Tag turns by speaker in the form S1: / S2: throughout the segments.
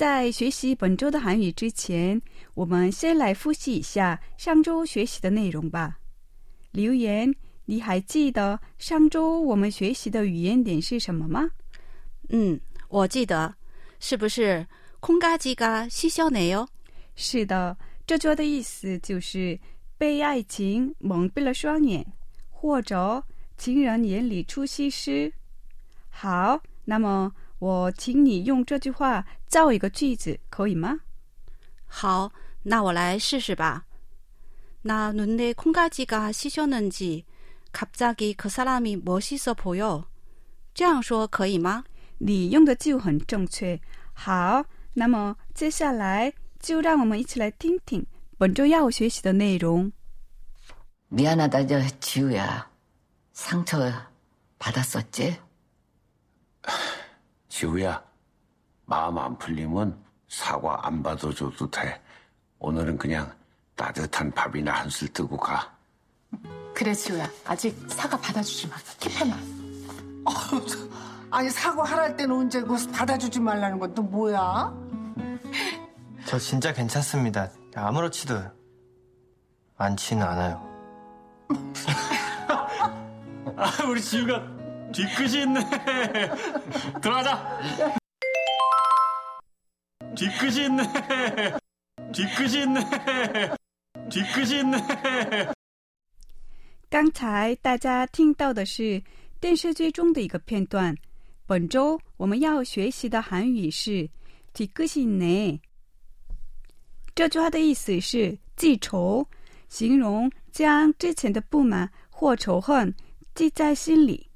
S1: 在学习本周的韩语之前，我们先来复习一下上周学习的内容吧。留言，你还记得上周我们学习的语言点是什么吗？
S2: 嗯，我记得，是不是空嘎叽嘎西小内哟？
S1: 是的，这句话的意思就是被爱情蒙蔽了双眼，或者情人眼里出西施。好，那么我请你用这句话造一个句子，可以吗？
S2: 好，那我来试试吧。나눈에콩가지가시셨는지갑자기그사람이멋있어보여。这样说可以吗？
S1: 你用的就很正确。好，那么接下来就让我们一起来听听本周要学习的内容。
S3: 미안하다, 저, 지우야. 상처 받았었지?
S4: 지우야, 마음 안 풀리면 사과 안 받아줘도 돼. 오늘은 그냥 따뜻한 밥이나 한술 뜨고 가.
S5: 그래 지우야 아직 사과 받아주지 마 킵해놔
S6: 아니 사과 하랄 때는 언제고 받아주지 말라는 건 또 뭐야?
S7: 저 진짜 괜찮습니다. 아무렇지도 않지는 않아요.
S8: 아, 우리 지우가 뒤끝이 있네. 들어가자. 뒤끝이 있네. 뒤끝이 있네. 뒤끝이 있네.
S1: 刚才大家听到的是电视剧中的一个片段。本周我们要学习的韩语是“뒤끝이네”。这句话的意思是记仇，形容将之前的不满或仇恨记在心里。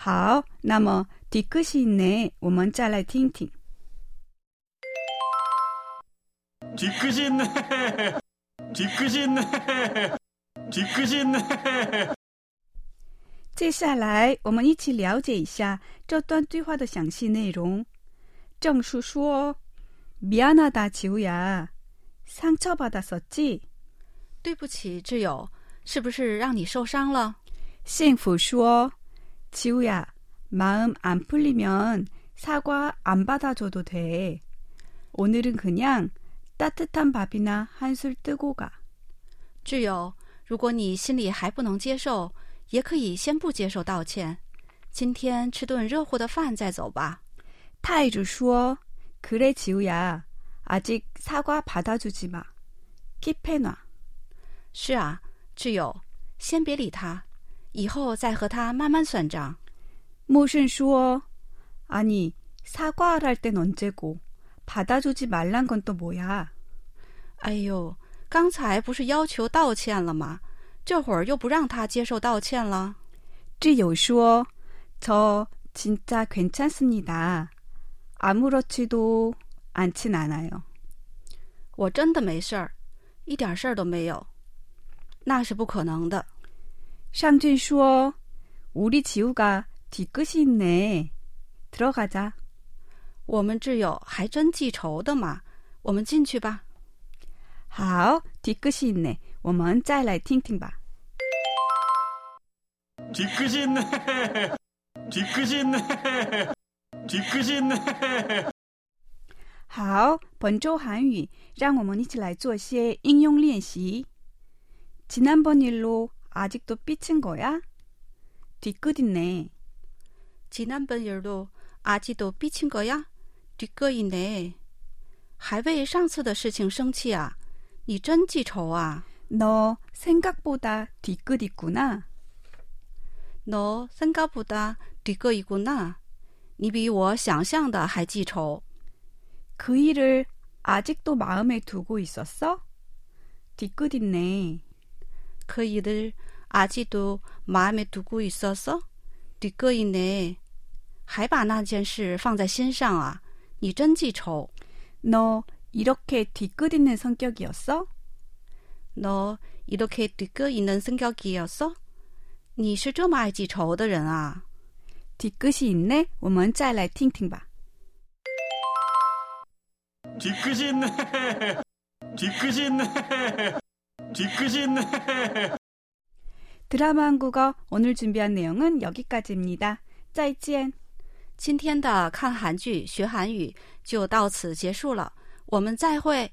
S1: 好，那么“뒤끝이네”，我们再来听听。
S8: 뒤끝이 있네. 뒤끝이 있네. 뒤끝이 있네.
S1: 接下来，我们一起了解一下这段对话的详细内容。郑叔说：“미안하다지우야상처받았었지？”
S2: 对不起，挚友，是不是让你受伤了？
S1: 幸福说：“ 지우야마음안풀리면사과안받아줘도돼오늘은그냥따뜻한밥이나한술뜨고 가。
S2: 挚友，如果你心里还不能接受，也可以先不接受道歉。今天吃顿热乎的饭再走吧。
S1: 太子说：“그래지우야아직사과받아주지마킵해놔。”
S2: 是啊，挚友，先别理他， 以后再和他慢慢算账。
S1: 木顺说：“아니사과할땐언제고받아주지말란건또뭐야？”
S2: 哎呦，刚才不是要求道歉了吗？这会儿又不让他接受道歉了。
S1: 挚友说：“저진짜괜찮습니다아무렇지도않진않아요。”
S2: 我真的没事儿，一点事儿都没有。那是不可能的。
S1: 尚俊说：“우리지우가뒤끝이있네들어가자。”
S2: 我们挚友还真记仇的嘛？我们进去吧。
S1: 好，뒤끝이있네。我们再来听听吧。
S8: 뒤끝이 있네. 뒤끝이 있네. 뒤끝이 있네.
S1: 好，本周韩语，让我们一起来做些应用练习。지난번일로 아직도삐친거야뒤끝있네。
S2: 지난번일로아직도삐친거야뒤끝있네。 还为上次的事情生气啊？你真记仇啊！
S1: 너 생각보다 뒤끝있구나.
S2: 너 생각보다 뒤끝이구나. 你比我想象的还记仇。
S1: 그 일을 아직도 마음에 두고 있었어? 뒤끝있네.
S2: 그 일을 아직도 마음에 두고 있었어? 뒤끝이네. 还把那件事放在心上啊！你真记仇。
S1: 너 이렇게 뒤끝있는 성격이었어?
S2: 너 이렇게 뒤끝 있는 성격이었어? 你是这么爱记仇的人啊？
S1: 뒤끝이 있네. 我们再来听听吧.
S8: 뒤끝이 있네. 뒤끝이 있네. 뒤끝이 있네.
S1: 드라마 한국어 오늘 준비한 내용은 여기까지입니다. 再见.
S2: 今天的看韩剧学韩语就到此结束了，我们再会。